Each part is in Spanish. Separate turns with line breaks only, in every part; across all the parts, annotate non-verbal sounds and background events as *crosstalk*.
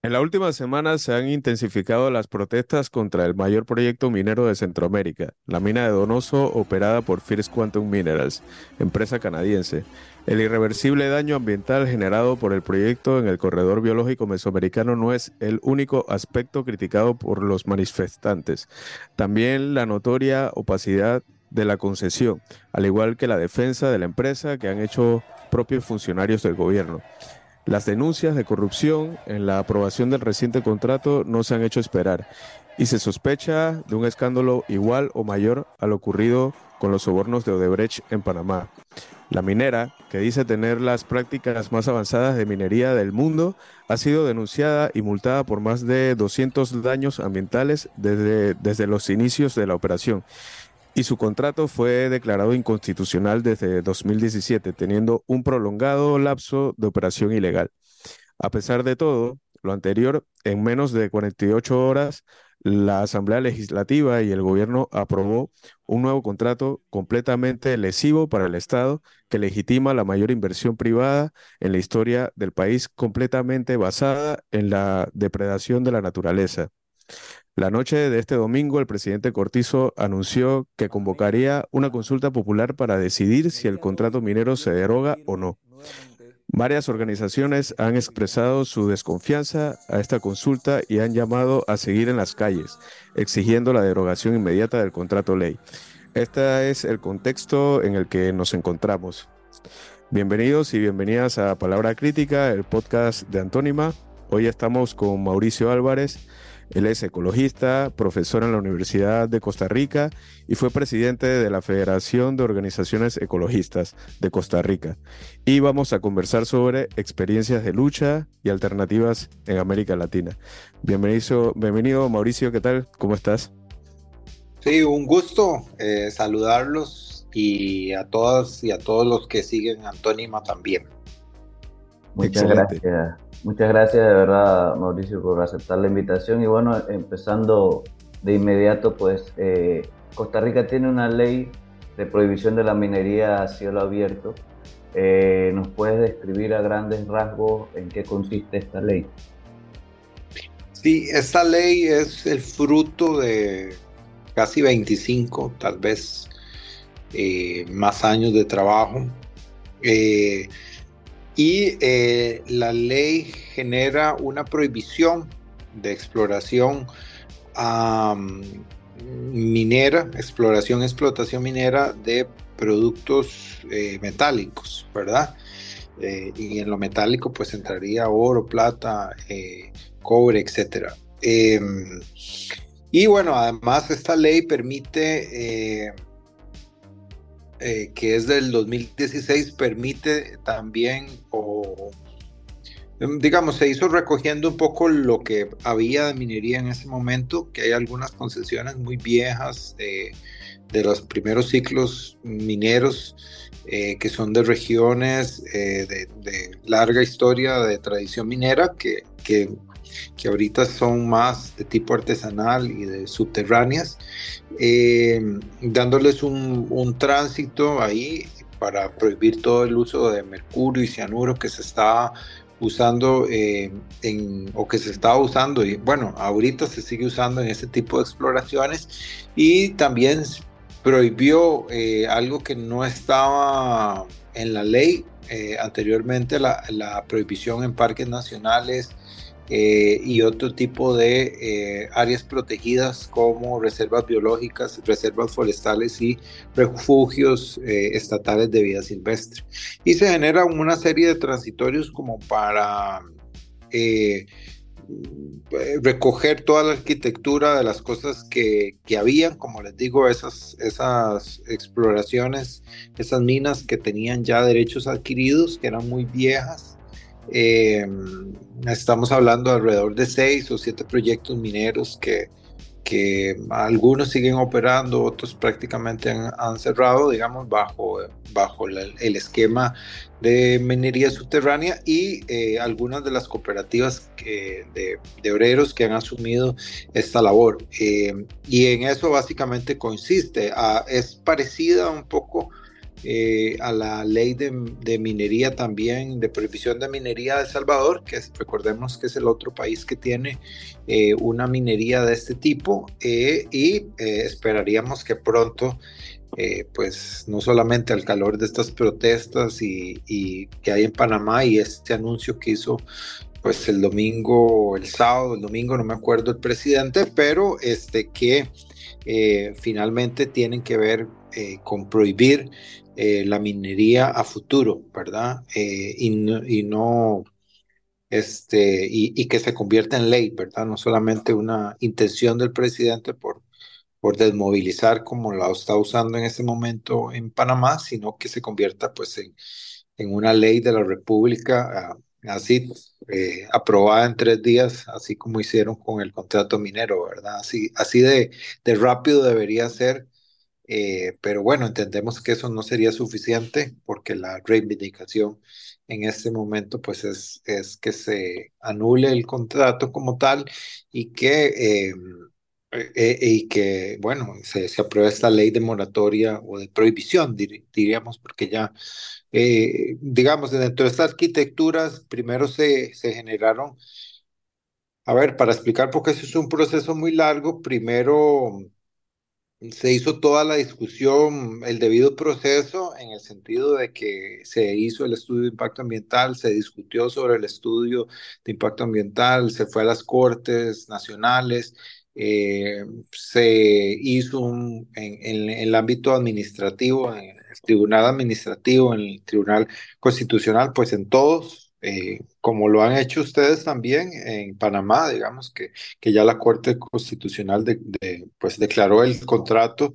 En la última semana se han intensificado las protestas contra el mayor proyecto minero de Centroamérica, la mina de Donoso operada por First Quantum Minerals, empresa canadiense. El irreversible daño ambiental generado por el proyecto en el corredor biológico mesoamericano no es el único aspecto criticado por los manifestantes. También la notoria opacidad de la concesión, al igual que la defensa de la empresa que han hecho propios funcionarios del gobierno. Las denuncias de corrupción en la aprobación del reciente contrato no se han hecho esperar y se sospecha de un escándalo igual o mayor a lo ocurrido con los sobornos de Odebrecht en Panamá. La minera, que dice tener las prácticas más avanzadas de minería del mundo, ha sido denunciada y multada por más de 200 daños ambientales desde, desde los inicios de la operación y su contrato fue declarado inconstitucional desde 2017, teniendo un prolongado lapso de operación ilegal. A pesar de todo, lo anterior, en menos de 48 horas, la Asamblea Legislativa y el gobierno aprobó un nuevo contrato completamente lesivo para el Estado que legitima la mayor inversión privada en la historia del país, completamente basada en la depredación de la naturaleza. La noche de este domingo, el presidente Cortizo anunció que convocaría una consulta popular para decidir si el contrato minero se deroga o no. Varias organizaciones han expresado su desconfianza a esta consulta y han llamado a seguir en las calles, exigiendo la derogación inmediata del contrato ley. Este es el contexto en el que nos encontramos. Bienvenidos y bienvenidas a Palabra Crítica, el podcast de Antónima. Hoy estamos con Mauricio Álvarez él es ecologista, profesor en la Universidad de Costa Rica y fue presidente de la Federación de Organizaciones Ecologistas de Costa Rica. Y vamos a conversar sobre experiencias de lucha y alternativas en América Latina. Bienvenido, bienvenido Mauricio, ¿qué tal? ¿Cómo estás?
Sí, un gusto eh, saludarlos y a todas y a todos los que siguen Antónima también.
Muchas gracias. Muchas gracias de verdad, Mauricio, por aceptar la invitación. Y bueno, empezando de inmediato, pues eh, Costa Rica tiene una ley de prohibición de la minería a cielo abierto. Eh, ¿Nos puedes describir a grandes rasgos en qué consiste esta ley?
Sí, esta ley es el fruto de casi 25, tal vez eh, más años de trabajo. Y eh, la ley genera una prohibición de exploración minera, exploración, explotación minera de productos eh, metálicos, ¿verdad? Eh, y en lo metálico pues entraría oro, plata, cobre, etc. Em, y bueno, además esta ley permite eh, que es del 2016, permite también, o em, digamos, se hizo recogiendo un poco lo que había de minería en ese momento, que hay algunas concesiones muy viejas de, los primeros ciclos mineros eh, que son de regiones eh, de, larga historia de tradición minera que, que que ahorita son más de tipo artesanal y de subterráneas, eh, dándoles un, tránsito ahí para prohibir todo el uso de mercurio y cianuro que se está usando eh, en, o que se estaba usando y bueno, ahorita se sigue usando en este tipo de exploraciones y también prohibió eh, algo que no estaba en la ley anteriormente, la, la, prohibición en parques nacionales eh, y otro tipo de eh, áreas protegidas como reservas biológicas, reservas forestales y refugios eh, estatales de vida silvestre. Y se genera una serie de transitorios como para recoger toda la arquitectura de las cosas que, que, habían, como les digo, esas, esas exploraciones, esas minas que tenían ya derechos adquiridos, que eran muy viejas eh, estamos hablando alrededor de seis o siete proyectos mineros que, que algunos siguen operando, otros prácticamente han, cerrado, digamos, bajo, bajo el esquema de minería subterránea y eh, algunas de las cooperativas de, de, obreros que han asumido esta labor. Eh, y en eso básicamente consiste. Ah, es parecida un poco eh, a la ley de, minería también, de prohibición de minería de Salvador, que recordemos que es el otro país que tiene eh, una minería de este tipo eh, y esperaríamos que pronto, pues no solamente al calor de estas protestas y, que hay en Panamá y este anuncio que hizo pues el domingo, el sábado, el domingo, no me acuerdo el presidente, pero este que finalmente tienen que ver con prohibir eh, la minería a futuro, ¿verdad? Eh, y, no, este, y, que se convierta en ley, ¿verdad? No solamente una intención del presidente por, por desmovilizar como la está usando en este momento en Panamá, sino que se convierta pues en, una ley de la República, ah, así eh, aprobada en tres días, así como hicieron con el contrato minero, ¿verdad? Así, así de, de rápido debería ser eh, pero bueno, entendemos que eso no sería suficiente porque la reivindicación en este momento pues es, es que se anule el contrato como tal y que, eh, eh, y que bueno, se, se, apruebe esta ley de moratoria o de prohibición, diríamos, porque ya, digamos, dentro de estas arquitecturas, primero se, se generaron, a ver, para explicar porque eso es un proceso muy largo, primero se hizo toda la discusión, el debido proceso, en el sentido de que se hizo el estudio de impacto ambiental, se discutió sobre el estudio de impacto ambiental, se fue a las cortes nacionales, eh, se hizo un, en, en, el ámbito administrativo, en el tribunal administrativo, en el tribunal constitucional, pues en todos eh, como lo han hecho ustedes también en Panamá, digamos que, que ya la Corte Constitucional de, pues declaró el contrato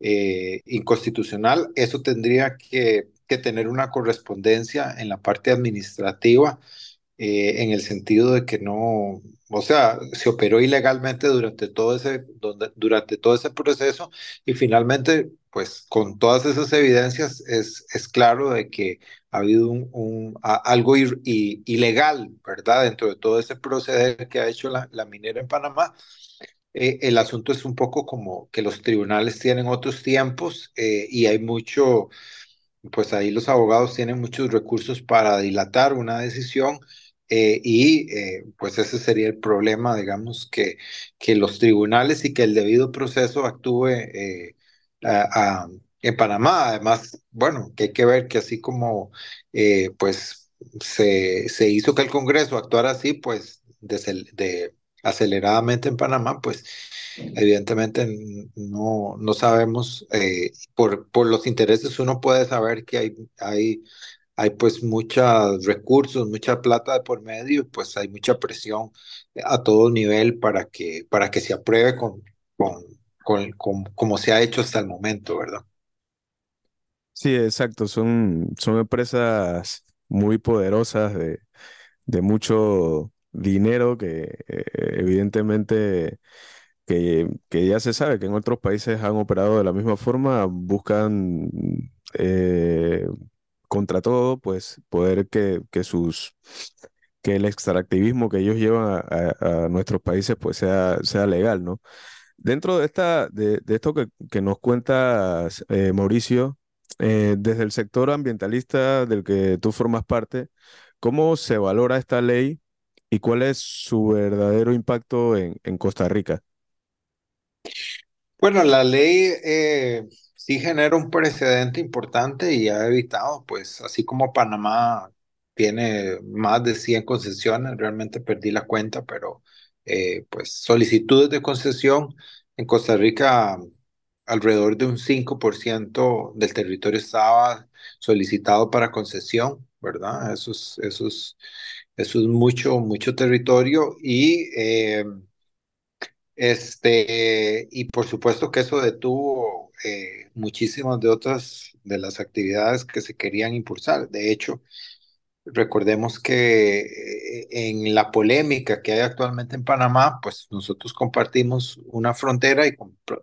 eh, inconstitucional, eso tendría que, que, tener una correspondencia en la parte administrativa, eh, en el sentido de que no, o sea, se operó ilegalmente durante todo ese, durante todo ese proceso y finalmente, pues con todas esas evidencias es, es claro de que ha habido un, algo ilegal, ¿verdad? Dentro de todo ese proceder que ha hecho la, minera en Panamá. Eh, el asunto es un poco como que los tribunales tienen otros tiempos eh, y hay mucho, pues ahí los abogados tienen muchos recursos para dilatar una decisión eh, y pues ese sería el problema, digamos, que, que los tribunales y que el debido proceso actúe en Panamá. Además, bueno, que hay que ver que así como eh, pues se, se, hizo que el Congreso actuara así, pues de, aceleradamente en Panamá, pues evidentemente no, no sabemos, eh, por, por los intereses uno puede saber que hay, hay, hay pues muchos recursos, mucha plata de por medio, pues hay mucha presión a todo nivel para que, para que se apruebe con, como se ha hecho hasta el momento, ¿verdad?
Sí, exacto. Son, son empresas muy poderosas de, de mucho dinero que eh, evidentemente que, que ya se sabe que en otros países han operado de la misma forma, buscan eh, contra todo, pues poder que, que sus que el extractivismo que ellos llevan a, a nuestros países pues sea, sea legal, ¿no? Dentro de esta, de, esto que, que nos cuentas, eh, Mauricio, eh, desde el sector ambientalista del que tú formas parte, ¿cómo se valora esta ley y cuál es su verdadero impacto en, Costa Rica?
Bueno, la ley eh, sí genera un precedente importante y ha evitado, pues así como Panamá tiene más de 100 concesiones, realmente perdí la cuenta, pero eh, pues solicitudes de concesión en Costa Rica alrededor de un 5% del territorio estaba solicitado para concesión, ¿verdad? Eso es, eso es, eso es mucho, mucho territorio y, eh, este, y por supuesto que eso detuvo eh, muchísimas de otras de las actividades que se querían impulsar. De hecho, Recordemos que eh, en la polémica que hay actualmente en Panamá, pues nosotros compartimos una frontera y,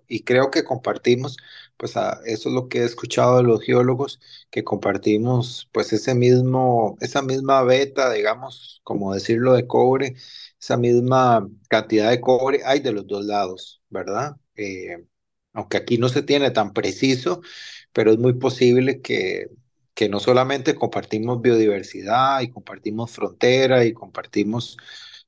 y creo que compartimos, pues eso es lo que he escuchado de los geólogos, que compartimos pues ese mismo, esa misma beta, digamos, como decirlo de cobre, esa misma cantidad de cobre hay de los dos lados, ¿verdad? Eh, aunque aquí no se tiene tan preciso, pero es muy posible que, que no solamente compartimos biodiversidad y compartimos frontera y compartimos,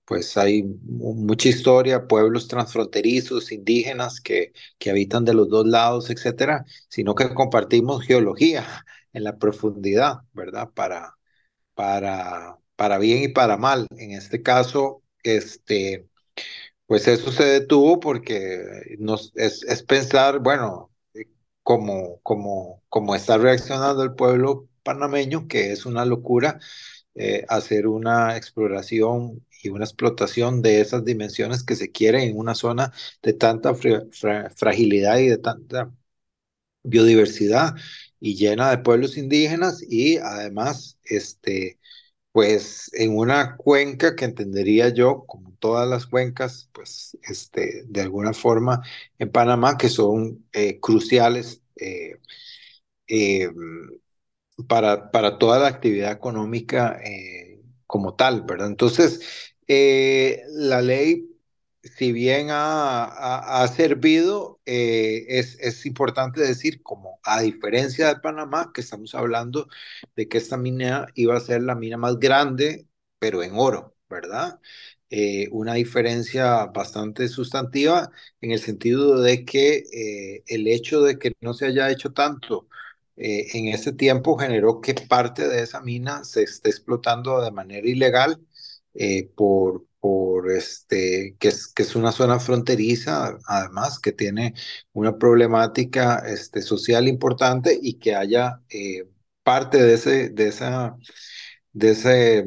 pues hay mucha historia, pueblos transfronterizos, indígenas que, que habitan de los dos lados, etcétera, sino que compartimos geología *laughs* en la profundidad, ¿verdad? Para, para, para bien y para mal. En este caso, este, pues eso se detuvo porque es, es pensar, bueno, como, está reaccionando el pueblo panameño, que es una locura eh, hacer una exploración y una explotación de esas dimensiones que se quieren en una zona de tanta fragilidad y de tanta biodiversidad y llena de pueblos indígenas y además este pues en una cuenca que entendería yo, como todas las cuencas, pues este, de alguna forma en Panamá, que son eh, cruciales eh, eh, para, para toda la actividad económica como tal, ¿verdad? Entonces, la ley si bien ha, servido, eh, es, es, importante decir, como a diferencia de Panamá, que estamos hablando de que esta mina iba a ser la mina más grande, pero en oro, ¿verdad? Eh, una diferencia bastante sustantiva en el sentido de que eh, el hecho de que no se haya hecho tanto en ese tiempo generó que parte de esa mina se esté explotando de manera ilegal por por este, que es, que es una zona fronteriza, además, que tiene una problemática este, social importante y que haya eh, parte de, ese, de, esa, de, ese,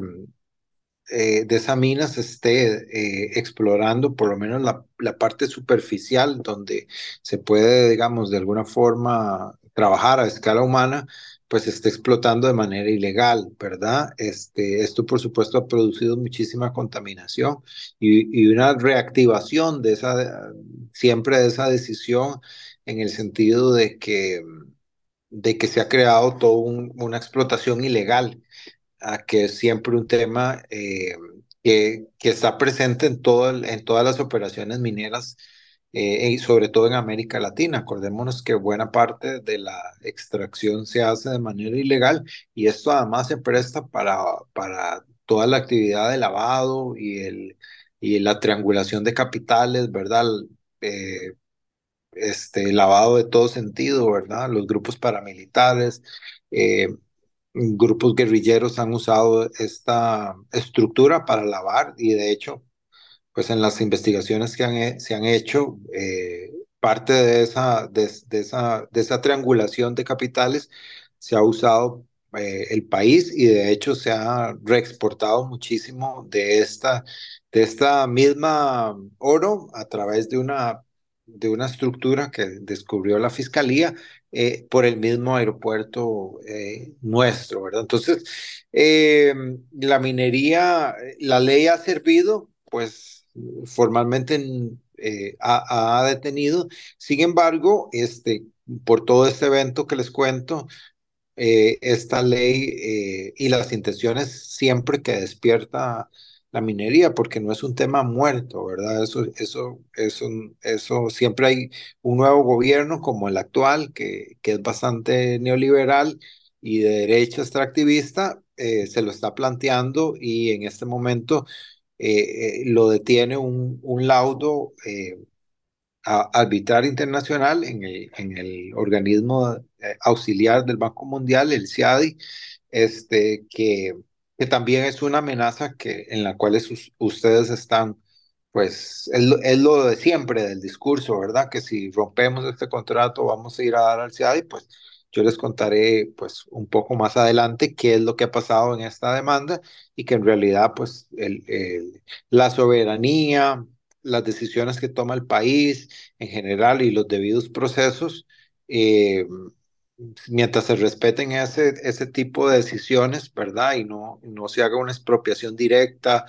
eh, de esa mina se esté eh, explorando por lo menos la, la parte superficial donde se puede, digamos, de alguna forma trabajar a escala humana pues se está explotando de manera ilegal, ¿verdad? Este, esto, por supuesto, ha producido muchísima contaminación y, y, una reactivación de esa, siempre de esa decisión en el sentido de que, de que se ha creado toda una explotación ilegal, a que es siempre un tema eh, que, que, está presente en, todo, en todas las operaciones mineras eh, y sobre todo en América Latina. Acordémonos que buena parte de la extracción se hace de manera ilegal y esto además se presta para, para toda la actividad de lavado y, el, y la triangulación de capitales, ¿verdad? Eh, este lavado de todo sentido, ¿verdad? Los grupos paramilitares, eh, grupos guerrilleros han usado esta estructura para lavar y de hecho pues en las investigaciones que han, se han hecho, eh, parte de esa, de, esa, de esa triangulación de capitales se ha usado eh, el país y de hecho se ha reexportado muchísimo de esta, de esta misma oro a través de una, de una estructura que descubrió la fiscalía eh, por el mismo aeropuerto nuestro, ¿verdad? Entonces, la minería, la ley ha servido, pues formalmente eh, ha, detenido. Sin embargo, este, por todo este evento que les cuento, eh, esta ley eh, y las intenciones siempre que despierta la minería, porque no es un tema muerto, ¿verdad? Eso, eso, eso, eso siempre hay un nuevo gobierno como el actual, que, que es bastante neoliberal y de derecha extractivista, se lo está planteando y en este momento eh, eh, lo detiene un, un laudo eh, arbitral internacional en el, en el organismo auxiliar del Banco Mundial, el CIADI, este, que, que también es una amenaza que, en la cual ustedes están, pues es, es, lo de siempre del discurso, ¿verdad? Que si rompemos este contrato vamos a ir a dar al CIADI, pues yo les contaré pues un poco más adelante qué es lo que ha pasado en esta demanda y que en realidad pues el, la soberanía, las decisiones que toma el país en general y los debidos procesos, eh, mientras se respeten ese, ese tipo de decisiones, ¿verdad? Y no, no se haga una expropiación directa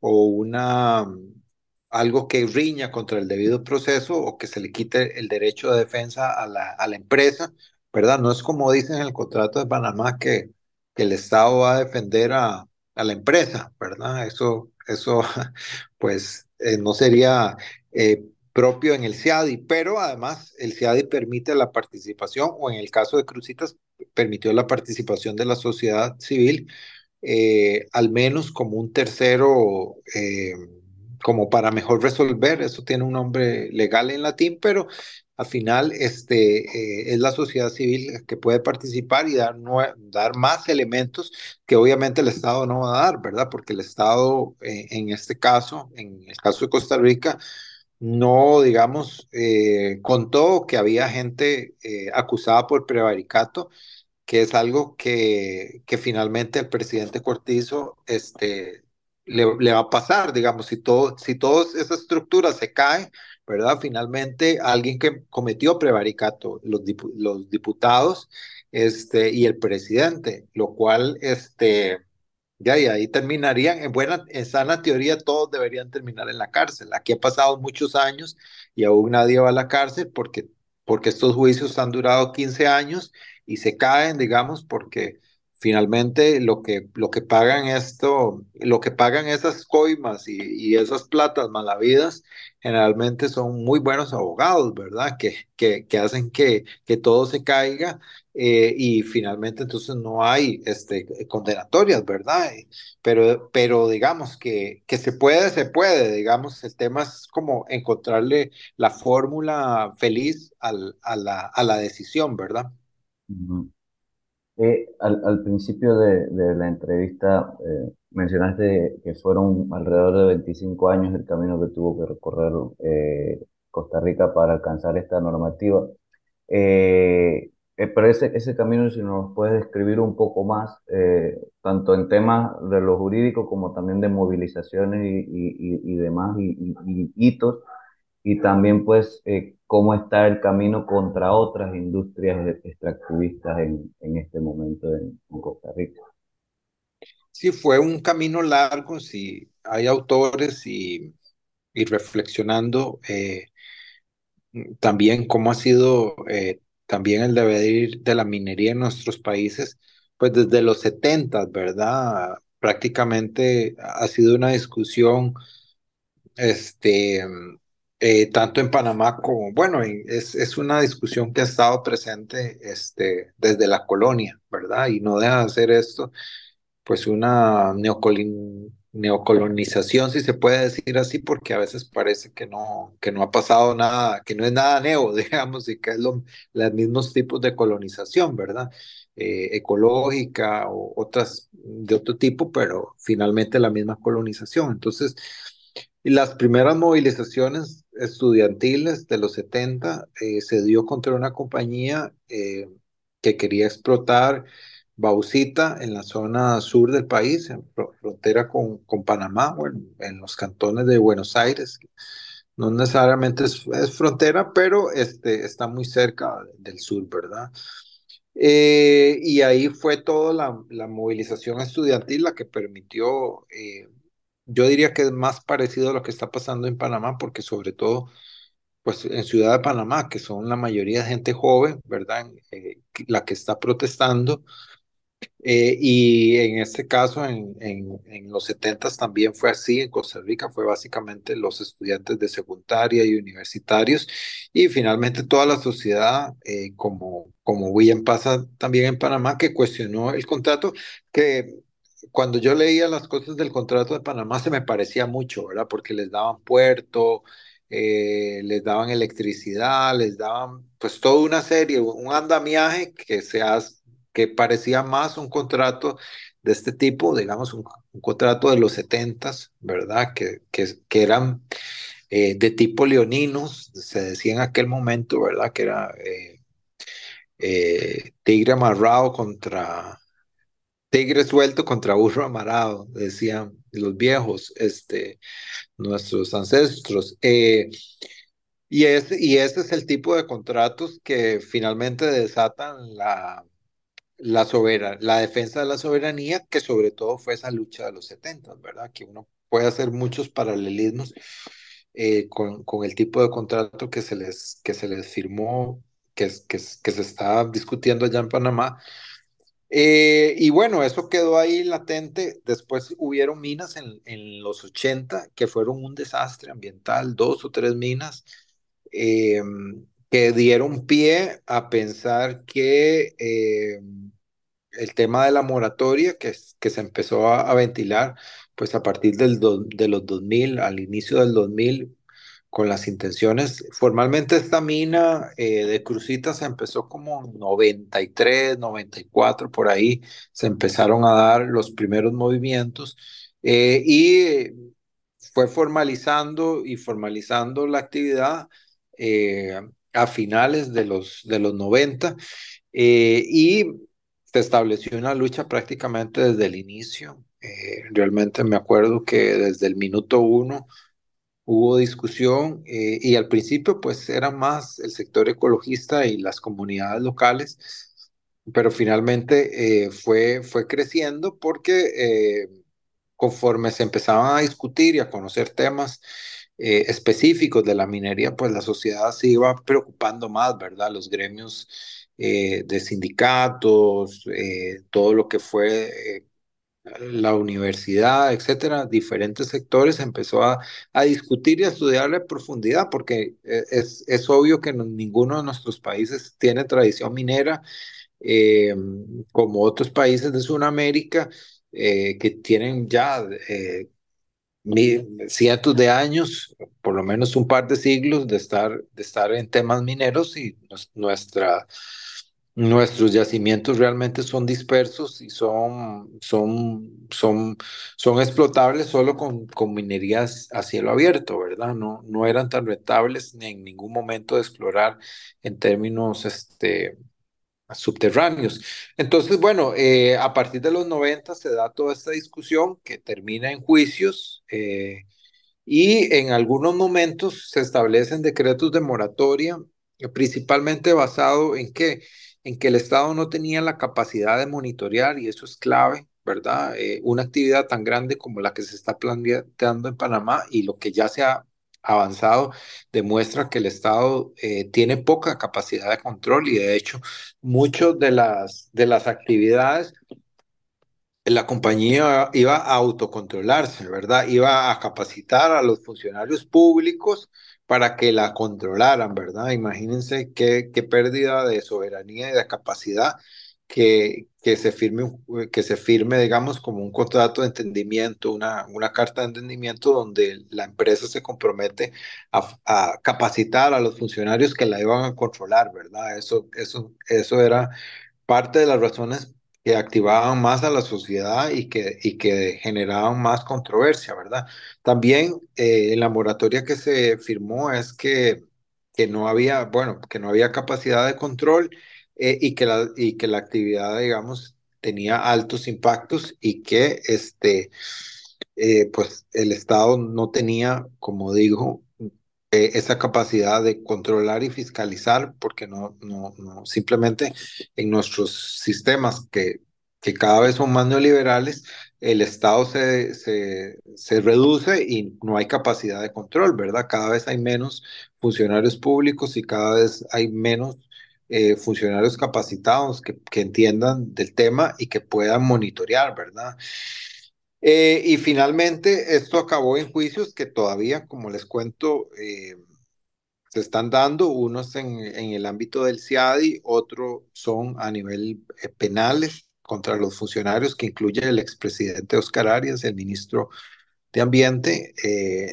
o una algo que riña contra el debido proceso o que se le quite el derecho de defensa a la, a la empresa, ¿verdad? No es como dicen en el contrato de Panamá que, que el Estado va a defender a, a la empresa, ¿verdad? Eso, eso *laughs* pues, eh, no sería eh, propio en el CIADI, pero además el CIADI permite la participación, o en el caso de Crucitas, permitió la participación de la sociedad civil, eh, al menos como un tercero, como para mejor resolver, eso tiene un nombre legal en latín, pero al final este, eh, es la sociedad civil que puede participar y dar, dar más elementos que obviamente el Estado no va a dar, ¿verdad? Porque el Estado, en este caso, en el caso de Costa Rica, no, digamos, eh, contó que había gente eh, acusada por prevaricato, que es algo que, que finalmente el presidente Cortizo este, le, va a pasar, digamos, si, todo, si todas esas estructuras se caen, ¿verdad? Finalmente, alguien que cometió prevaricato, los, diputados este, y el presidente, lo cual, este, ya, y ahí terminarían, en buena, en sana teoría, todos deberían terminar en la cárcel. Aquí ha pasado muchos años y aún nadie va a la cárcel porque, porque estos juicios han durado 15 años y se caen, digamos, porque finalmente lo que, lo que pagan esto, lo que pagan esas coimas y, y esas platas malavidas, generalmente son muy buenos abogados, ¿verdad? Que, que, que hacen que, que todo se caiga eh, y finalmente entonces no hay este, condenatorias, ¿verdad? Pero, pero digamos que, que se puede, se puede, digamos, el tema es como encontrarle la fórmula feliz al, a, la, a la decisión, ¿verdad?
Eh, al, principio de, la entrevista eh, mencionaste que fueron alrededor de 25 años el camino que tuvo que recorrer eh, Costa Rica para alcanzar esta normativa. pero ese, ese camino, si nos puedes describir un poco más, tanto en temas de lo jurídico como también de movilizaciones y, demás y, hitos, y también pues eh, cómo está el camino contra otras industrias extractivistas en, en este momento en, Costa Rica.
Sí, fue un camino largo, sí, hay autores y, y reflexionando eh, también cómo ha sido eh, también el devenir de la minería en nuestros países, pues desde los 70, ¿verdad? Prácticamente ha sido una discusión este, eh, tanto en Panamá como, bueno, es, es, una discusión que ha estado presente este, desde la colonia, ¿verdad? Y no deja de hacer esto, pues una neocolonización, si se puede decir así, porque a veces parece que no, que no ha pasado nada, que no es nada neo, *laughs* digamos, y que es lo, los mismos tipos de colonización, ¿verdad? Eh, ecológica o otras de otro tipo, pero finalmente la misma colonización. Entonces, y las primeras movilizaciones estudiantiles de los 70 eh, se dio contra una compañía eh, que quería explotar bauxita en la zona sur del país, frontera con, con Panamá, o en, los cantones de Buenos Aires. No necesariamente es, frontera, pero este, está muy cerca del sur, ¿verdad? Eh, y ahí fue toda la, la, movilización estudiantil la que permitió yo diría que es más parecido a lo que está pasando en Panamá, porque sobre todo, pues en Ciudad de Panamá, que son la mayoría de gente joven, ¿verdad? Eh, la que está protestando. Eh, y en este caso, en, en, los 70 también fue así, en Costa Rica fue básicamente los estudiantes de secundaria y universitarios, y finalmente toda la sociedad, eh, como, como bien pasa también en Panamá, que cuestionó el contrato, que cuando yo leía las cosas del contrato de Panamá se me parecía mucho, ¿verdad? Porque les daban puerto, eh, les daban electricidad, les daban pues toda una serie, un andamiaje que, se que parecía más un contrato de este tipo, digamos, un, contrato de los setentas, ¿verdad? Que, que, que eran eh, de tipo leoninos, se decía en aquel momento, ¿verdad? Que era eh, tigre amarrado contra tigre suelto contra burro amarado, decían los viejos, este, nuestros ancestros. Eh, y, es, y ese es el tipo de contratos que finalmente desatan la, la, la defensa de la soberanía, que sobre todo fue esa lucha de los 70, ¿verdad? Que uno puede hacer muchos paralelismos eh, con, con, el tipo de contrato que se les, que se les firmó, que, que, que se está discutiendo allá en Panamá, eh, y bueno, eso quedó ahí latente. Después hubieron minas en, en, los 80 que fueron un desastre ambiental, dos o tres minas que dieron pie a pensar que el tema de la moratoria que, que se empezó a, ventilar pues a partir del de los 2000, al inicio del 2000, con las intenciones. Formalmente esta mina eh, de Crucita se empezó como 93, 94, por ahí se empezaron a dar los primeros movimientos eh, y fue formalizando y formalizando la actividad eh, a finales de los, de los 90 y se estableció una lucha prácticamente desde el inicio. realmente me acuerdo que desde el minuto uno hubo discusión eh, y al principio pues era más el sector ecologista y las comunidades locales, pero finalmente eh, fue, fue creciendo porque eh, conforme se empezaban a discutir y a conocer temas específicos de la minería, pues la sociedad se iba preocupando más, ¿verdad? Los gremios de sindicatos, todo lo que fue la universidad, etcétera, diferentes sectores, empezó a, discutir y a estudiar en profundidad, porque eh, es, es obvio que ninguno de nuestros países tiene tradición minera, eh, como otros países de Sudamérica, eh, que tienen ya cientos de años, por lo menos un par de siglos de estar, de estar en temas mineros y nuestra Nuestros yacimientos realmente son dispersos y son, son, son, son explotables solo con, con minerías a cielo abierto, ¿verdad? No, no eran tan rentables ni en ningún momento de explorar en términos este, subterráneos. Entonces, bueno, eh, a partir de los 90 se da toda esta discusión que termina en juicios eh, y en algunos momentos se establecen decretos de moratoria, principalmente basado en que en que el Estado no tenía la capacidad de monitorear, y eso es clave, ¿verdad? Eh, una actividad tan grande como la que se está planteando en Panamá y lo que ya se ha avanzado demuestra que el Estado eh, tiene poca capacidad de control y de hecho muchas de las, de las actividades la compañía iba a autocontrolarse, ¿verdad? Iba a capacitar a los funcionarios públicos para que la controlaran, ¿verdad? Imagínense qué, qué pérdida de soberanía y de capacidad que, que, se firme, que se firme, digamos, como un contrato de entendimiento, una, una carta de entendimiento donde la empresa se compromete a, a, capacitar a los funcionarios que la iban a controlar, ¿verdad? Eso, eso, eso era parte de las razones que activaban más a la sociedad y que, y que generaban más controversia, ¿verdad? También eh, la moratoria que se firmó es que, que no había, bueno, que no había capacidad de control eh, y, que la, y que la actividad, digamos, tenía altos impactos y que este, eh, pues el Estado no tenía, como digo, eh, esa capacidad de controlar y fiscalizar, porque no, no, no, simplemente en nuestros sistemas que, que cada vez son más neoliberales, el Estado se, se, se, reduce y no hay capacidad de control, ¿verdad? Cada vez hay menos funcionarios públicos y cada vez hay menos eh, funcionarios capacitados que, que, entiendan del tema y que puedan monitorear, ¿verdad? Eh, y finalmente, esto acabó en juicios que todavía, como les cuento, eh, se están dando, unos en, el ámbito del CIADI, otros son a nivel eh, penales contra los funcionarios, que incluye el expresidente Oscar Arias, el ministro de Ambiente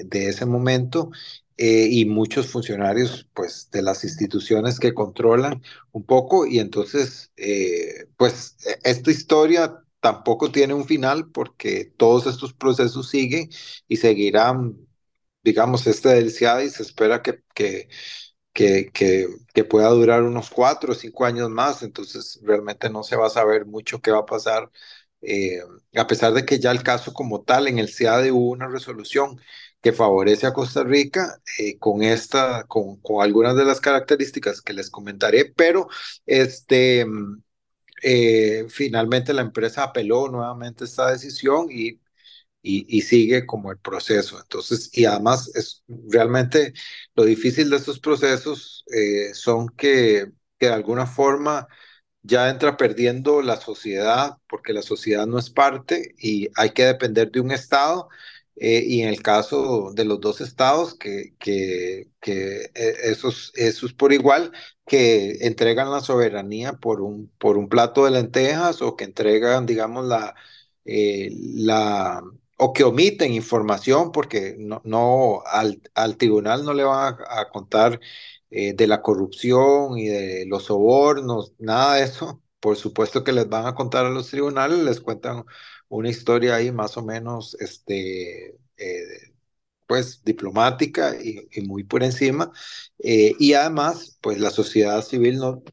de ese momento, y muchos funcionarios pues de las instituciones que controlan un poco y entonces pues e, esta historia tampoco tiene un final porque todos estos procesos siguen y seguirán, digamos, este del CIADI se espera que, que, que, que, pueda durar unos cuatro o cinco años más, entonces realmente no se va a saber mucho qué va a pasar, eh, a pesar de que ya el caso como tal en el CIADI hubo una resolución que favorece a Costa Rica eh, con esta, con, con algunas de las características que les comentaré, pero este eh, finalmente la empresa apeló nuevamente esta decisión y, y, sigue como el proceso. Entonces, y además es realmente lo difícil de estos procesos eh, son que, que de alguna forma ya entra perdiendo la sociedad porque la sociedad no es parte y hay que depender de un Estado eh, y en el caso de los dos estados, que, que, eh, esos, esos por igual, que entregan la soberanía por un, por un plato de lentejas o que entregan, digamos, la, eh, la o que omiten información porque no, no al, al, tribunal no le van a, a contar de la corrupción y de los sobornos, nada de eso. Por supuesto que les van a contar a los tribunales, les cuentan una historia ahí más o menos, este, eh, pues diplomática y, muy por encima. Eh, y además, pues la sociedad civil no,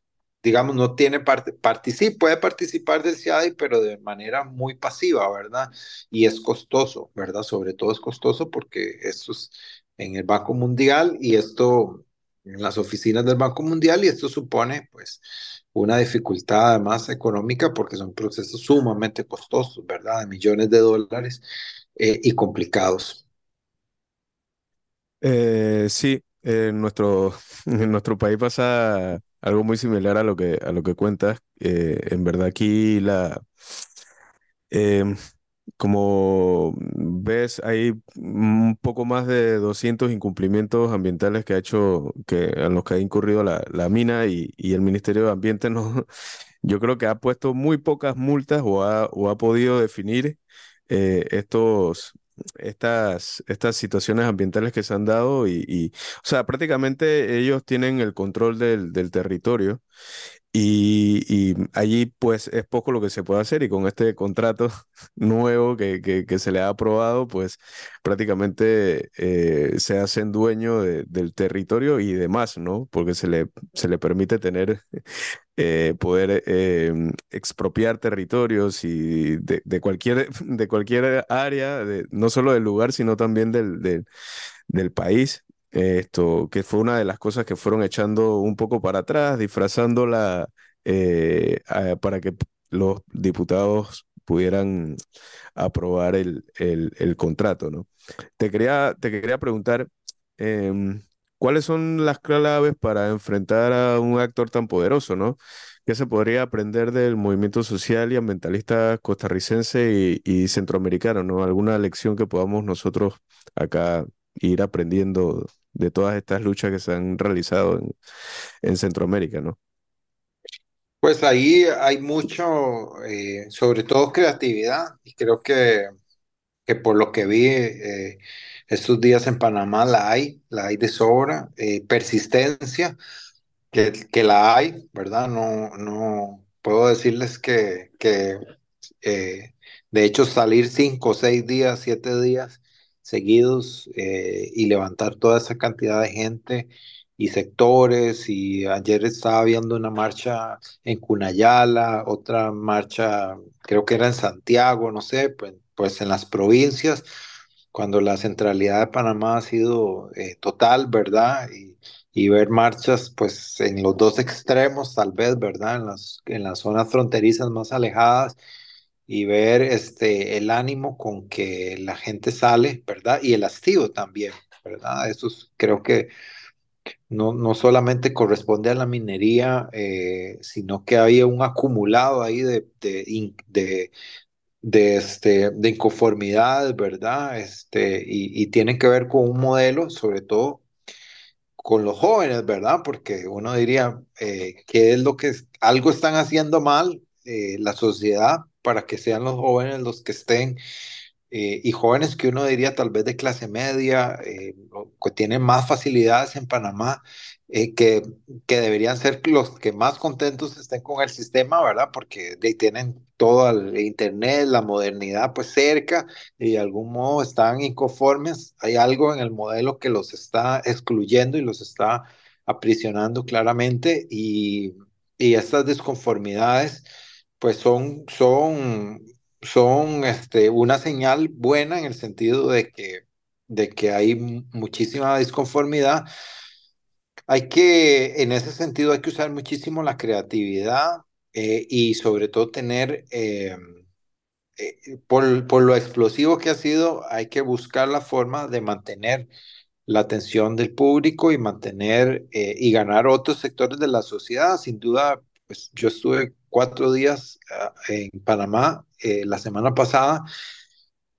digamos, no tiene parte, participa, puede participar del CIADI, pero de manera muy pasiva, ¿verdad? Y es costoso, ¿verdad? Sobre todo es costoso porque esto es en el Banco Mundial y esto en las oficinas del Banco Mundial y esto supone, pues, una dificultad además económica porque son procesos sumamente costosos, ¿verdad? De millones de dólares eh, y complicados.
Eh, sí, en nuestro, *laughs* en nuestro país pasa algo muy similar a lo que, a lo que cuentas. Eh, en verdad aquí la... Como ves, hay un poco más de 200 incumplimientos ambientales que ha hecho, que, en los que ha incurrido la, mina y, el Ministerio de Ambiente no, *laughs* yo creo que ha puesto muy pocas multas o ha, podido definir eh, estos, estas, estas situaciones ambientales que se han dado y, o sea, prácticamente ellos tienen el control del territorio y, allí pues es poco lo que se puede hacer y con este contrato *laughs* nuevo que, que, se le ha aprobado pues prácticamente eh, se hacen dueño del territorio y demás, ¿no? Porque se le, se le permite tener, *laughs* eh, poder em, expropiar territorios y de, de, cualquier, *laughs* de cualquier área, de, no solo del lugar, sino también del, del país esto, que fue una de las cosas que fueron echando un poco para atrás, disfrazándola eh, para que los diputados pudieran aprobar el, el, contrato, ¿no? Te quería, te quería preguntar, em, ¿cuáles son las claves para enfrentar a un actor tan poderoso, ¿no? ¿Qué se podría aprender del movimiento social y ambientalista costarricense y, y centroamericano, ¿no? ¿Alguna lección que podamos nosotros acá ir aprendiendo de todas estas luchas que se han realizado en, Centroamérica, ¿no?
Pues ahí hay mucho, eh, sobre todo creatividad, y creo que, que por lo que vi eh, estos días en Panamá la hay, la hay de sobra, eh, persistencia, que, que, la hay, ¿verdad? No, no puedo decirles que, que de hecho salir cinco, seis días, siete días seguidos eh, y levantar toda esa cantidad de gente y sectores. Y ayer estaba viendo una marcha en Cunayala, otra marcha, creo que era en Santiago, no sé, pues, pues en las provincias, cuando la centralidad de Panamá ha sido eh, total, ¿verdad? Y, y, ver marchas, pues en los dos extremos, tal vez, ¿verdad? En las, en las zonas fronterizas más alejadas y ver este, el ánimo con que la gente sale, ¿verdad? Y el hastío también, ¿verdad? Eso creo que no, no solamente corresponde a la minería, eh, sino que había un acumulado ahí de, de, de, de, este, de inconformidad, ¿verdad? Este, y, y tiene que ver con un modelo, sobre todo con los jóvenes, ¿verdad? Porque uno diría, eh, ¿qué es lo que algo están haciendo mal eh, la sociedad para que sean los jóvenes los que estén, eh, y jóvenes que uno diría tal vez de clase media, eh, que tienen más facilidades en Panamá, eh, que, que deberían ser los que más contentos estén con el sistema, ¿verdad? Porque de, tienen todo el Internet, la modernidad pues cerca y de algún modo están inconformes. Hay algo en el modelo que los está excluyendo y los está aprisionando claramente y, y estas disconformidades pues son, son, son este, una señal buena en el sentido de que, de que hay muchísima disconformidad. Hay que, en ese sentido, hay que usar muchísimo la creatividad eh, y sobre todo tener, eh, eh, por, por lo explosivo que ha sido, hay que buscar la forma de mantener la atención del público y mantener y ganar otros sectores de la sociedad. Sin duda, pues yo estuve cuatro días ah, en Panamá eh, la semana pasada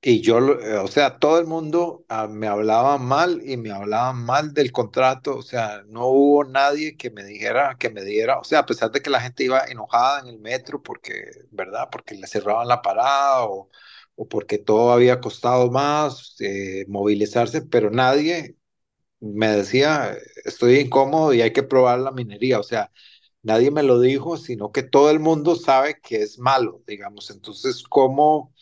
y yo, eh, o sea, todo el mundo ah, me hablaba mal y me hablaba mal del contrato, o sea, no hubo nadie que me dijera, que me diera, o sea, a pesar de que la gente iba enojada en el metro porque, ¿verdad? Porque le cerraban la parada o, o porque todo había costado más eh, movilizarse, pero nadie me decía, estoy incómodo y hay que probar la minería, o sea, nadie me lo dijo, sino que todo el mundo sabe que es malo, digamos, entonces, ¿cómo?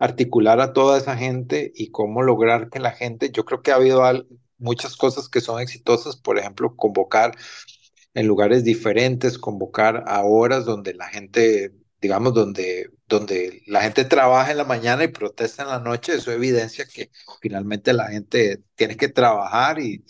articular a toda esa gente y cómo lograr que la gente, yo creo que ha habido muchas cosas que son exitosas, por ejemplo, convocar en lugares diferentes, convocar a horas donde la gente digamos, donde, donde la gente trabaja en la mañana y protesta en la noche, eso evidencia que finalmente la gente tiene que trabajar y,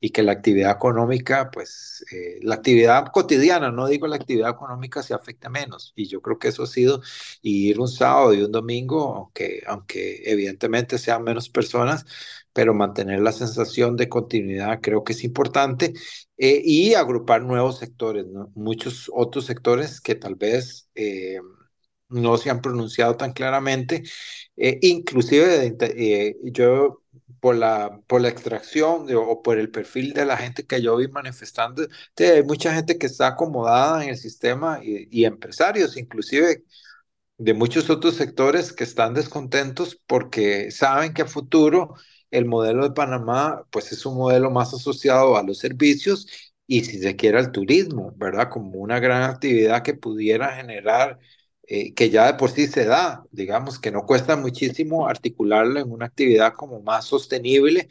y, que la actividad económica, pues eh, la actividad cotidiana, no digo la actividad económica, se afecta menos. Y yo creo que eso ha sido ir un sábado y un domingo, aunque, aunque evidentemente sean menos personas, pero mantener la sensación de continuidad creo que es importante eh, y agrupar nuevos sectores, muchos otros sectores que tal vez eh, no se han pronunciado tan claramente, eh, inclusive yo por la, por la extracción o por el perfil de la gente que yo vi manifestando, hay mucha gente que está acomodada en el sistema y, y empresarios, inclusive de muchos otros sectores que están descontentos porque saben que a futuro el modelo de Panamá, pues es un modelo más asociado a los servicios y si se quiere al turismo, ¿verdad? Como una gran actividad que pudiera generar, eh, que ya de por sí se da, digamos, que no cuesta muchísimo articularlo en una actividad como más sostenible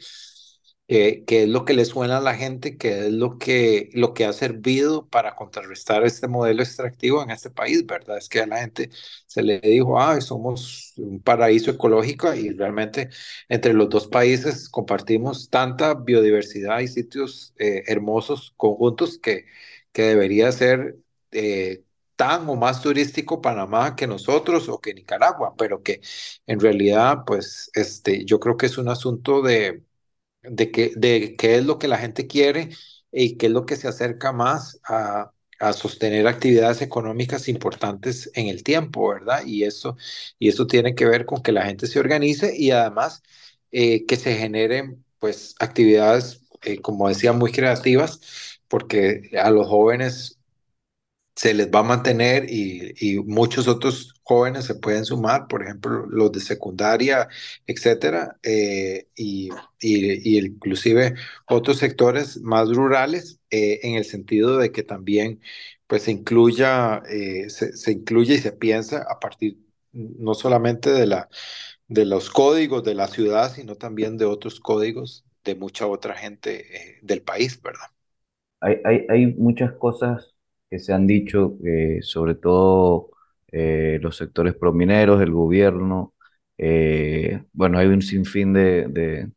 que, es lo que le suena a la gente, que es lo que, lo que ha servido para contrarrestar este modelo extractivo en este país, ¿verdad? Es que a la gente se le dijo, ah, somos un paraíso ecológico y realmente entre los dos países compartimos tanta biodiversidad y sitios eh, hermosos conjuntos que, que debería ser... Eh, tan o más turístico Panamá que nosotros o que Nicaragua, pero que en realidad, pues, este, yo creo que es un asunto de, de qué, de qué es lo que la gente quiere y qué es lo que se acerca más a, a sostener actividades económicas importantes en el tiempo, ¿verdad? Y eso, y eso tiene que ver con que la gente se organice y además eh, que se generen pues actividades, eh, como decía, muy creativas, porque a los jóvenes se les va a mantener y, muchos otros jóvenes se pueden sumar, por ejemplo, los de secundaria, etcétera, eh, y, y, inclusive otros sectores más rurales, eh, en el sentido de que también pues se incluya, eh, se, se, incluye y se piensa a partir no solamente de, la, de los códigos de la ciudad, sino también de otros códigos de mucha otra gente del país, ¿verdad?
Hay, hay, hay muchas cosas que se han dicho, sobre todo eh, los sectores promineros, el gobierno. Eh, bueno, hay un sinfín de,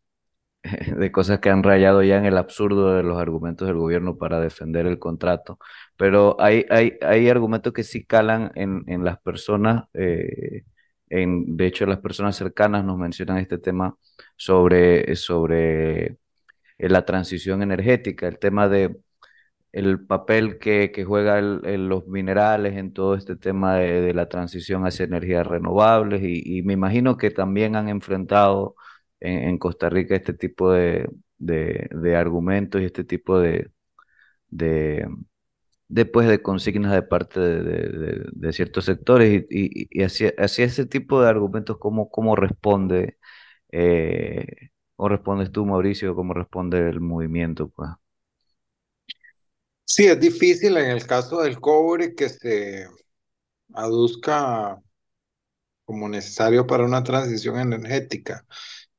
*laughs* de, cosas que han rayado ya en el absurdo de los argumentos del gobierno para defender el contrato, pero hay, hay, hay argumentos que sí calan en, en las personas. Eh, en, de hecho, las personas cercanas nos mencionan este tema sobre, sobre la transición energética, el tema de el papel que, que juegan los minerales en todo este tema de, la transición hacia energías renovables y, me imagino que también han enfrentado en, Costa Rica este tipo de, de, argumentos y este tipo de, de, pues, de consignas de parte de, ciertos sectores y, y, hacia, ese tipo de argumentos, ¿cómo, cómo responde? Eh, ¿Cómo respondes tú, Mauricio? ¿Cómo responde el movimiento? Pues?
Sí, es difícil en el caso del cobre que se aduzca como necesario para una transición energética,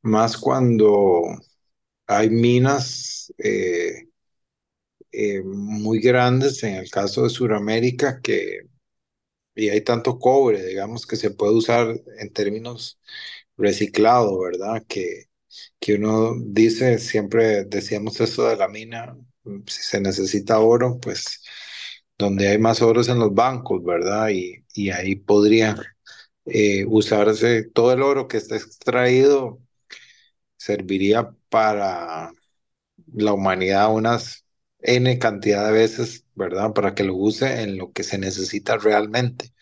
más cuando hay minas eh, eh, muy grandes, en el caso de Sudamérica, que y hay tanto cobre, digamos, que se puede usar en términos reciclados, ¿verdad? Que, que uno dice, siempre decíamos eso de la mina, si se necesita oro, pues donde hay más oro es en los bancos, ¿verdad? Y, y ahí podría eh, usarse todo el oro que está extraído, serviría para la humanidad unas N cantidad de veces, ¿verdad? Para que lo use en lo que se necesita realmente.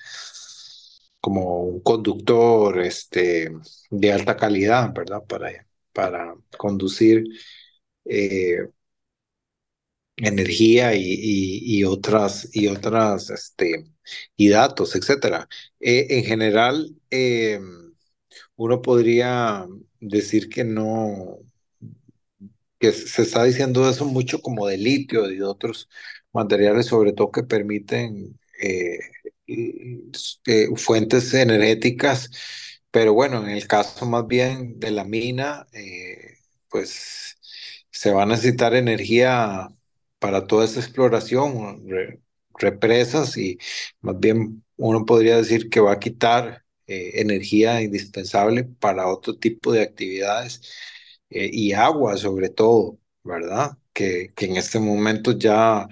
como un conductor este, de alta calidad, ¿verdad? Para, para conducir eh, energía y, otras, y otras, este, y datos, etcétera. Eh, en general, eh, uno podría decir que no, que se está diciendo eso mucho como de litio y de otros materiales, sobre todo que permiten fuentes energéticas, pero bueno, en el caso más bien de la mina, pues se va a necesitar energía para toda esta exploración, represas y más bien uno podría decir que va a quitar eh, energía indispensable para otro tipo de actividades eh, y agua sobre todo, ¿verdad? Que, en este momento ya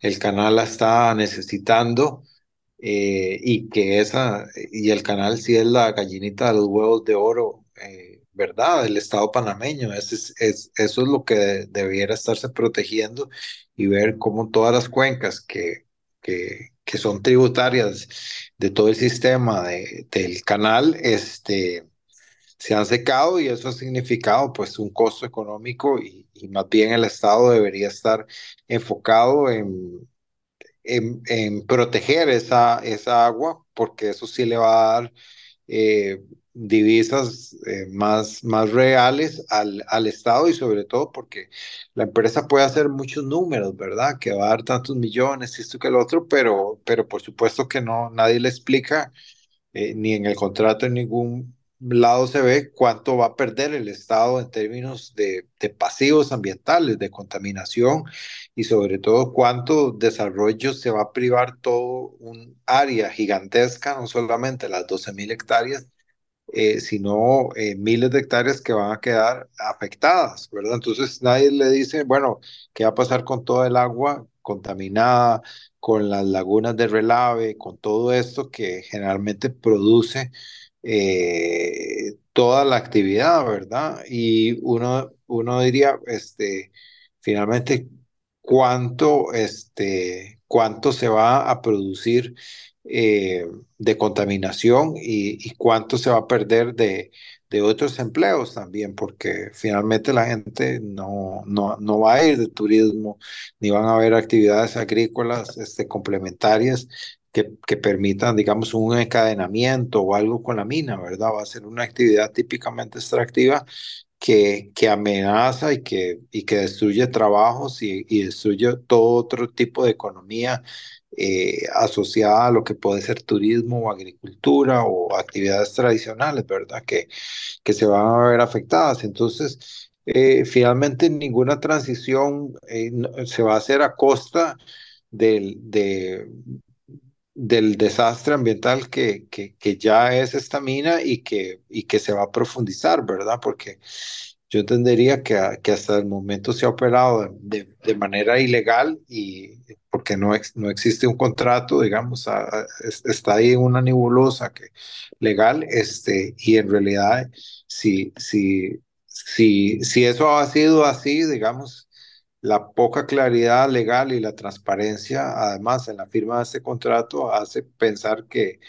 el canal la está necesitando eh, y que esa, y el canal sí es la gallinita de los huevos de oro ¿verdad? El Estado panameño. Es, es, eso es lo que debiera estarse protegiendo y ver cómo todas las cuencas que, que, que son tributarias de todo el sistema de, del canal este, se han secado y eso ha significado pues un costo económico y, y más bien el Estado debería estar enfocado en, en, en, proteger esa, esa agua porque eso sí le va a dar eh, divisas eh, más, más reales al, al, Estado y sobre todo porque la empresa puede hacer muchos números, ¿verdad? Que va a dar tantos millones, esto que el otro, pero, pero por supuesto que no, nadie le explica, eh, ni en el contrato en ningún lado se ve cuánto va a perder el Estado en términos de, de pasivos ambientales, de contaminación y sobre todo cuánto desarrollo se va a privar todo un área gigantesca, no solamente las 12.000 hectáreas, eh, sino eh, miles de hectáreas que van a quedar afectadas, ¿verdad? Entonces nadie le dice, bueno, ¿qué va a pasar con toda el agua contaminada, con las lagunas de relave, con todo esto que generalmente produce eh, toda la actividad, ¿verdad? Y uno, uno diría, este, finalmente, ¿cuánto, este, cuánto se va a producir eh, de contaminación y, cuánto se va a perder de, otros empleos también, porque finalmente la gente no, no, no, va a ir de turismo, ni van a haber actividades agrícolas este, complementarias que, que, permitan, digamos, un encadenamiento o algo con la mina, ¿verdad? Va a ser una actividad típicamente extractiva que, que amenaza y que, y que destruye trabajos y, y destruye todo otro tipo de economía eh, asociada a lo que puede ser turismo o agricultura o actividades tradicionales, ¿verdad? Que, que se van a ver afectadas. Entonces, eh, finalmente ninguna transición eh, se va a hacer a costa del, de, del desastre ambiental que, que, que, ya es esta mina y que, y que se va a profundizar, ¿verdad? Porque yo entendería que, que hasta el momento se ha operado de, de manera ilegal y porque no, no existe un contrato, digamos, está ahí una nebulosa que, legal, este, y en realidad, si, si, si, si eso ha sido así, digamos, la poca claridad legal y la transparencia, además, en la firma de este contrato, hace pensar que,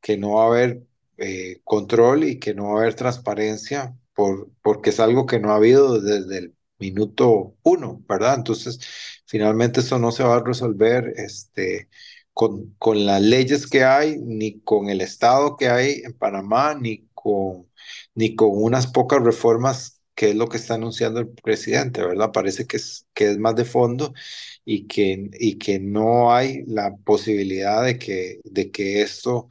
que no va a haber eh, control y que no va a haber transparencia por, porque es algo que no ha habido desde el minuto uno, ¿verdad? Entonces, finalmente eso no se va a resolver este, con, con las leyes que hay, ni con el Estado que hay en Panamá, ni con, ni con unas pocas reformas que es lo que está anunciando el presidente, ¿verdad? Parece que es, que es más de fondo y que, y que no hay la posibilidad de que, de que esto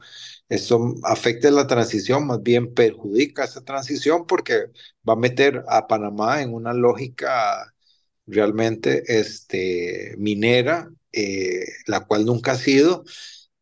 eso afecta la transición, más bien perjudica esa transición porque va a meter a Panamá en una lógica realmente este, minera, eh, la cual nunca ha sido,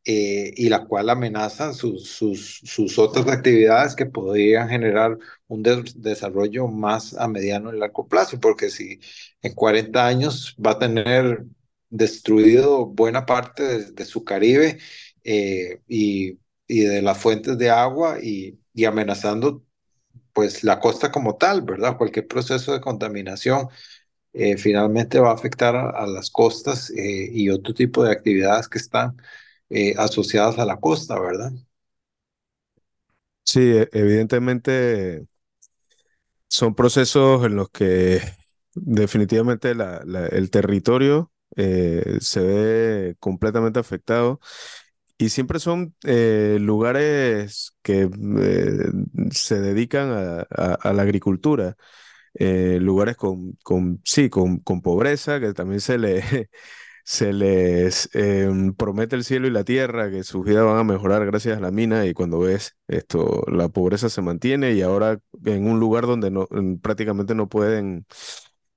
eh, y la cual amenaza sus, sus, sus, otras actividades que podrían generar un desarrollo más a mediano y largo plazo, porque si en 40 años va a tener destruido buena parte de, de su Caribe eh, y y de las fuentes de agua y, y amenazando pues la costa como tal, ¿verdad? Cualquier proceso de contaminación eh, finalmente va a afectar a, las costas eh, y otro tipo de actividades que están eh, asociadas a la costa, ¿verdad?
Sí, e- evidentemente son procesos en los que definitivamente el territorio eh, se ve completamente afectado y siempre son eh, lugares que se dedican a, a- la agricultura, lugares con, con, sí, con, con pobreza, que también se le, *laughs* se les em, promete el cielo y la tierra, que sus vidas van a mejorar gracias a la mina, y cuando ves esto, la pobreza se mantiene y ahora en un lugar donde no, en- prácticamente no pueden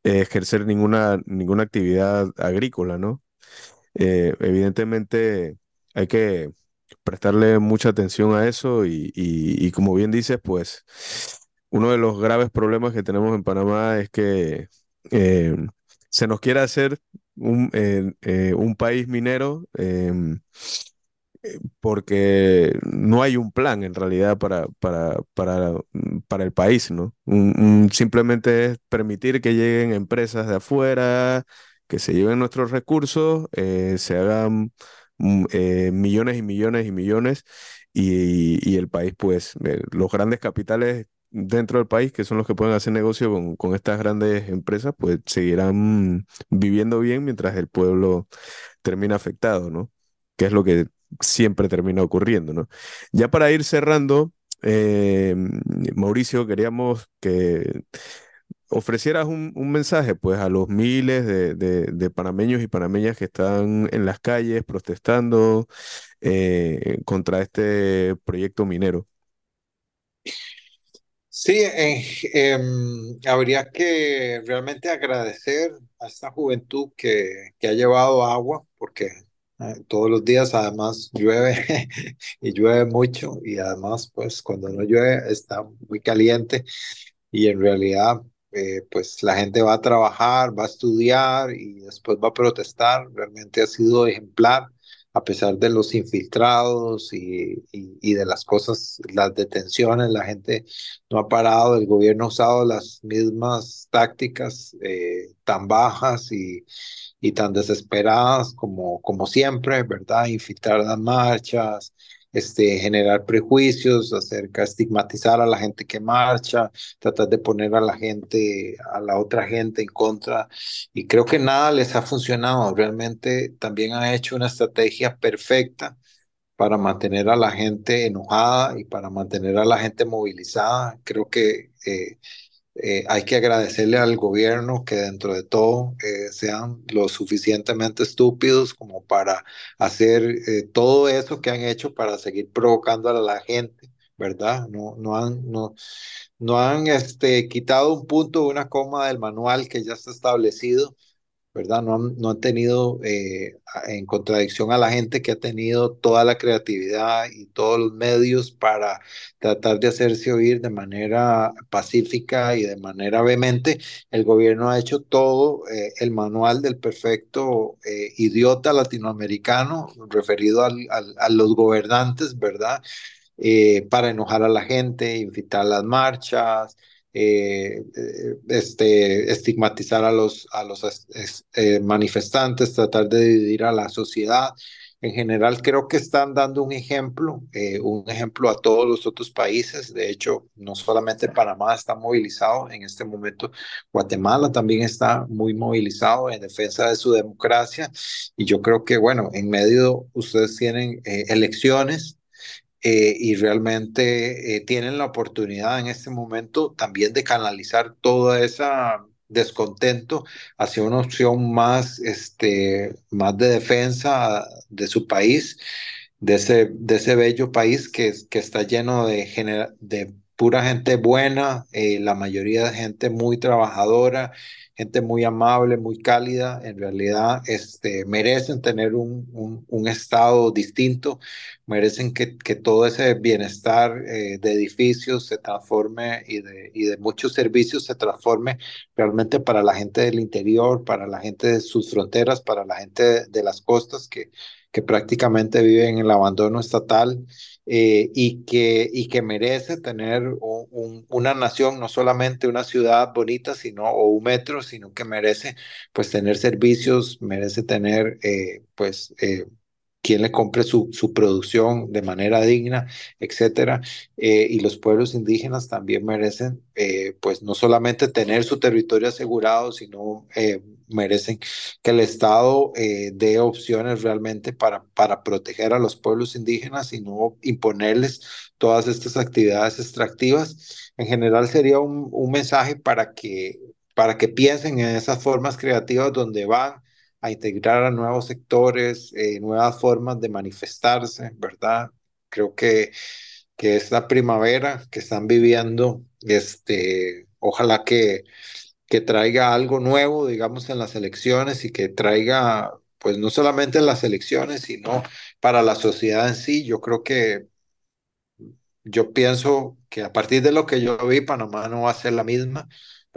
eh, ejercer ninguna, ninguna actividad agrícola, ¿no? Eh, evidentemente hay que prestarle mucha atención a eso y, y- como bien dices, pues uno de los graves problemas que tenemos en Panamá es que eh, se nos quiere hacer un, eh, eh, un país minero em, porque no hay un plan en realidad para, para, para, mm, para el país, ¿no? Simplemente es permitir que lleguen empresas de afuera, que se lleven nuestros recursos, eh, se hagan mm, eh, millones y millones y millones y, y el país, pues, eh, los grandes capitales dentro del país, que son los que pueden hacer negocio con, estas grandes empresas, pues seguirán viviendo bien mientras el pueblo termina afectado, ¿no? Que es lo que siempre termina ocurriendo, ¿no? Ya para ir cerrando, eh, Mauricio, queríamos que ofrecieras un, mensaje pues a los miles de, de- de panameños y panameñas que están en las calles protestando eh, contra este proyecto minero.
Sí, em, habría que realmente agradecer a esta juventud que, que ha llevado agua, porque eh, todos los días además llueve *laughs* y llueve mucho y además pues cuando no llueve está muy caliente y en realidad eh, pues la gente va a trabajar, va a estudiar y después va a protestar. Realmente ha sido ejemplar a pesar de los infiltrados y, de las cosas, las detenciones, la gente no ha parado, el gobierno ha usado las mismas tácticas eh, tan bajas y, y tan desesperadas como, como siempre, ¿verdad? Infiltrar las marchas, este, generar prejuicios acerca, estigmatizar a la gente que marcha, tratar de poner a la gente, a la otra gente en contra. Y creo que nada les ha funcionado. Realmente también ha hecho una estrategia perfecta para mantener a la gente enojada y para mantener a la gente movilizada. Creo que eh, eh, hay que agradecerle al gobierno que dentro de todo eh, sean lo suficientemente estúpidos como para hacer eh, todo eso que han hecho para seguir provocando a la gente, ¿verdad? No, no han, no, no han este, quitado un punto o una coma del manual que ya está establecido ¿verdad? No han, no han tenido eh, en contradicción a la gente que ha tenido toda la creatividad y todos los medios para tratar de hacerse oír de manera pacífica y de manera vehemente. El gobierno ha hecho todo eh, el manual del perfecto eh, idiota latinoamericano referido al, a los gobernantes, ¿verdad? Para enojar a la gente, invitar las marchas, eh, este, estigmatizar a los, a los eh, manifestantes, tratar de dividir a la sociedad. En general, creo que están dando un ejemplo, eh, un ejemplo a todos los otros países. De hecho, no solamente Panamá está movilizado en este momento, Guatemala también está muy movilizado en defensa de su democracia. Y yo creo que, bueno, en medio ustedes tienen eh, elecciones eh, y realmente eh, tienen la oportunidad en este momento también de canalizar todo ese descontento hacia una opción más, este, más de defensa de su país, de ese, de ese bello país que, que está lleno de, de pura gente buena, eh, la mayoría de gente muy trabajadora, gente muy amable, muy cálida, en realidad este, merecen tener un, un, un estado distinto, merecen que, que todo ese bienestar eh, de edificios se transforme y de, y de muchos servicios se transforme realmente para la gente del interior, para la gente de sus fronteras, para la gente de, de las costas que, que prácticamente viven en el abandono estatal eh, y, que, y que merece tener un, un, una nación, no solamente una ciudad bonita, sino o un metro, sino que merece pues tener servicios, merece tener eh, pues eh, quien le compre su, su, producción de manera digna, etcétera. Eh, y los pueblos indígenas también merecen, eh, pues no solamente tener su territorio asegurado, sino eh, merecen que el Estado dé opciones realmente para, para proteger a los pueblos indígenas y no imponerles todas estas actividades extractivas. En general sería un, un mensaje para que, para que piensen en esas formas creativas donde van a integrar a nuevos sectores, eh, nuevas formas de manifestarse, ¿verdad? Creo que, que esta primavera que están viviendo, este, ojalá que, que traiga algo nuevo, digamos, en las elecciones y que traiga, pues no solamente en las elecciones, sino para la sociedad en sí. Yo creo que, yo pienso que a partir de lo que yo vi, Panamá no va a ser la misma,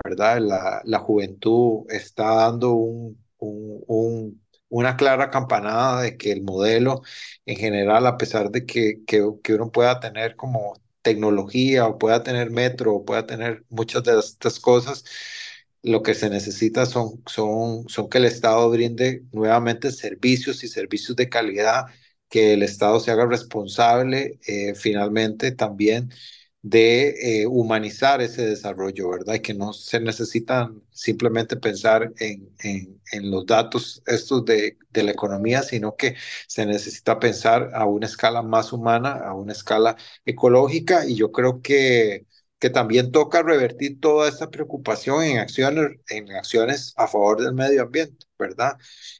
¿verdad? La, la juventud está dando un un, una clara campanada de que el modelo en general, a pesar de que, que, uno pueda tener como tecnología o pueda tener metro o pueda tener muchas de estas cosas, lo que se necesita son, son, son que el Estado brinde nuevamente servicios y servicios de calidad, que el Estado se haga responsable eh, finalmente también de eh, humanizar ese desarrollo, ¿verdad? Y que no se necesitan simplemente pensar en, en, los datos estos de, de, la economía, sino que se necesita pensar a una escala más humana, a una escala ecológica, y yo creo que, que también toca revertir toda esta preocupación en acciones, en acciones a favor del medio ambiente, ¿verdad?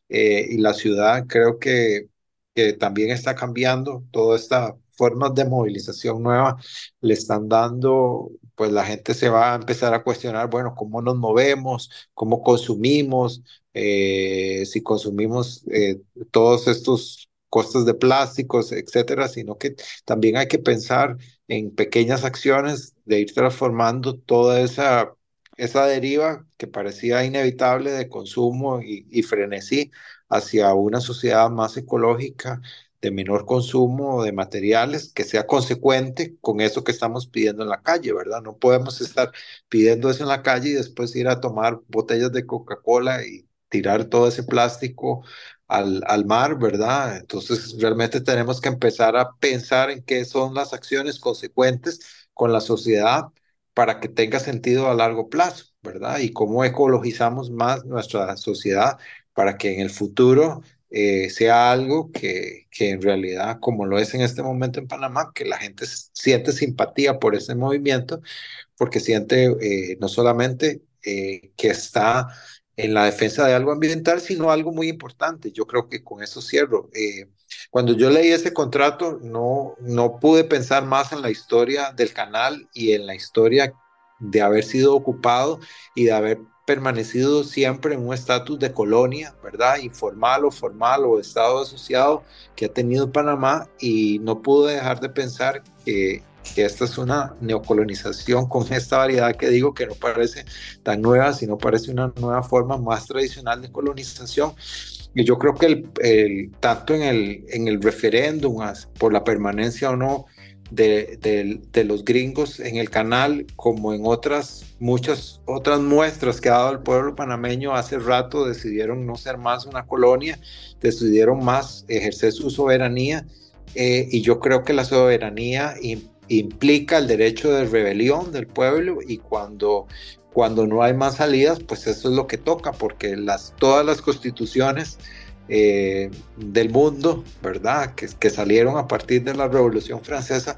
Eh, y la ciudad creo que, que también está cambiando toda esta formas de movilización nuevas le están dando, pues la gente se va a empezar a cuestionar, bueno, cómo nos movemos, cómo consumimos, eh, si consumimos eh, todos estos costos de plásticos, etcétera, sino que también hay que pensar en pequeñas acciones de ir transformando toda esa, esa deriva que parecía inevitable de consumo y, y frenesí hacia una sociedad más ecológica, de menor consumo de materiales que sea consecuente con eso que estamos pidiendo en la calle, ¿verdad? No podemos estar pidiendo eso en la calle y después ir a tomar botellas de Coca-Cola y tirar todo ese plástico al, al mar, ¿verdad? Entonces realmente tenemos que empezar a pensar en qué son las acciones consecuentes con la sociedad para que tenga sentido a largo plazo, ¿verdad? Y cómo ecologizamos más nuestra sociedad para que en el futuro eh, sea algo que, que, en realidad, como lo es en este momento en Panamá, que la gente siente simpatía por ese movimiento, porque siente eh, no solamente eh, que está en la defensa de algo ambiental, sino algo muy importante. Yo creo que con eso cierro. cuando yo leí ese contrato, no, no pude pensar más en la historia del canal y en la historia de haber sido ocupado y de haber permanecido siempre en un estatus de colonia, ¿verdad? Informal o formal o estado asociado que ha tenido Panamá y no pude dejar de pensar que, que esta es una neocolonización con esta variedad que digo que no parece tan nueva, sino parece una nueva forma más tradicional de colonización. Y yo creo que el, el tanto en el, en el referéndum por la permanencia o no de, los gringos en el canal, como en otras, muchas otras muestras que ha dado el pueblo panameño hace rato, decidieron no ser más una colonia, decidieron más ejercer su soberanía. Eh, y yo creo que la soberanía implica el derecho de rebelión del pueblo y cuando, cuando no hay más salidas, pues eso es lo que toca, porque las, todas las constituciones eh, del mundo, ¿verdad? Que, salieron a partir de la Revolución Francesa,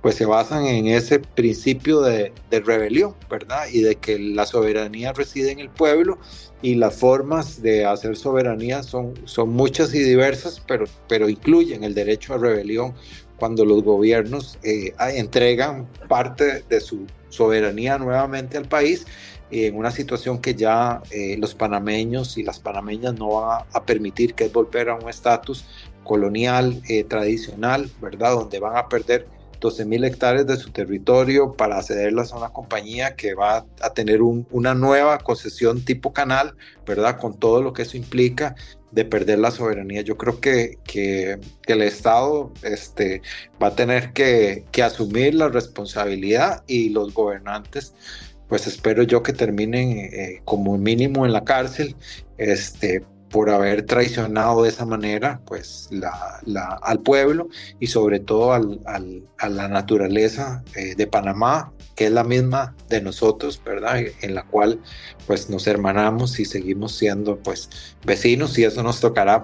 pues se basan en ese principio de, rebelión, ¿verdad? Y de que la soberanía reside en el pueblo y las formas de hacer soberanía son, muchas y diversas, pero, pero incluyen el derecho a rebelión cuando los gobiernos eh, entregan parte de su soberanía nuevamente al país en una situación que ya eh, los panameños y las panameñas no van a, permitir, que es volver a un estatus colonial eh, tradicional, ¿verdad? Donde van a perder 12 mil hectáreas de su territorio para cederlas a una compañía que va a tener una nueva concesión tipo canal, ¿verdad? Con todo lo que eso implica de perder la soberanía. Yo creo que, que, el Estado este, va a tener que asumir la responsabilidad y los gobernantes pues espero yo que terminen eh, como mínimo en la cárcel, este, por haber traicionado de esa manera pues la, la, al pueblo y sobre todo al, al, a la naturaleza eh, de Panamá que es la misma de nosotros verdad en la cual pues nos hermanamos y seguimos siendo pues vecinos y eso nos tocará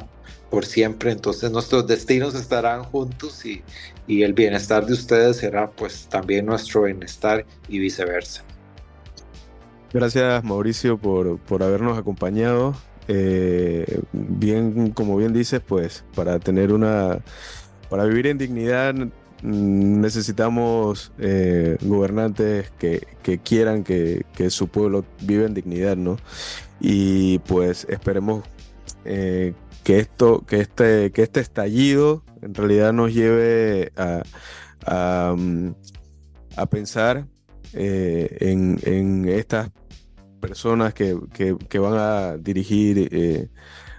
por siempre. Entonces nuestros destinos estarán juntos y, y el bienestar de ustedes será pues también nuestro bienestar y viceversa
Gracias Mauricio por, por habernos acompañado eh, bien, como bien dices, pues para tener una, para vivir en dignidad necesitamos eh, gobernantes que, quieran que, su pueblo viva en dignidad, ¿no? Y pues esperemos eh, que esto, que este, que este estallido en realidad nos lleve a, a, mm, pensar en, en estas personas que, van a dirigir eh,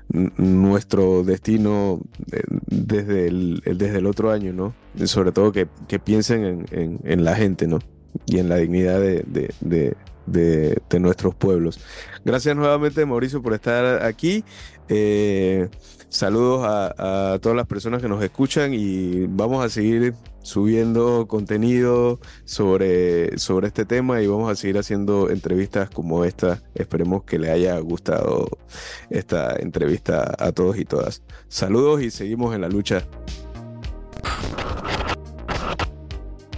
nuestro destino eh, desde el, desde el otro año, ¿no? Sobre todo que, piensen en, la gente, ¿no? Y en la dignidad de, de nuestros pueblos. Gracias nuevamente, Mauricio, por estar aquí. Eh, saludos a, todas las personas que nos escuchan y vamos a seguir subiendo contenido sobre, sobre este tema y vamos a seguir haciendo entrevistas como esta. Esperemos que le haya gustado esta entrevista a todos y todas. Saludos y seguimos en la lucha.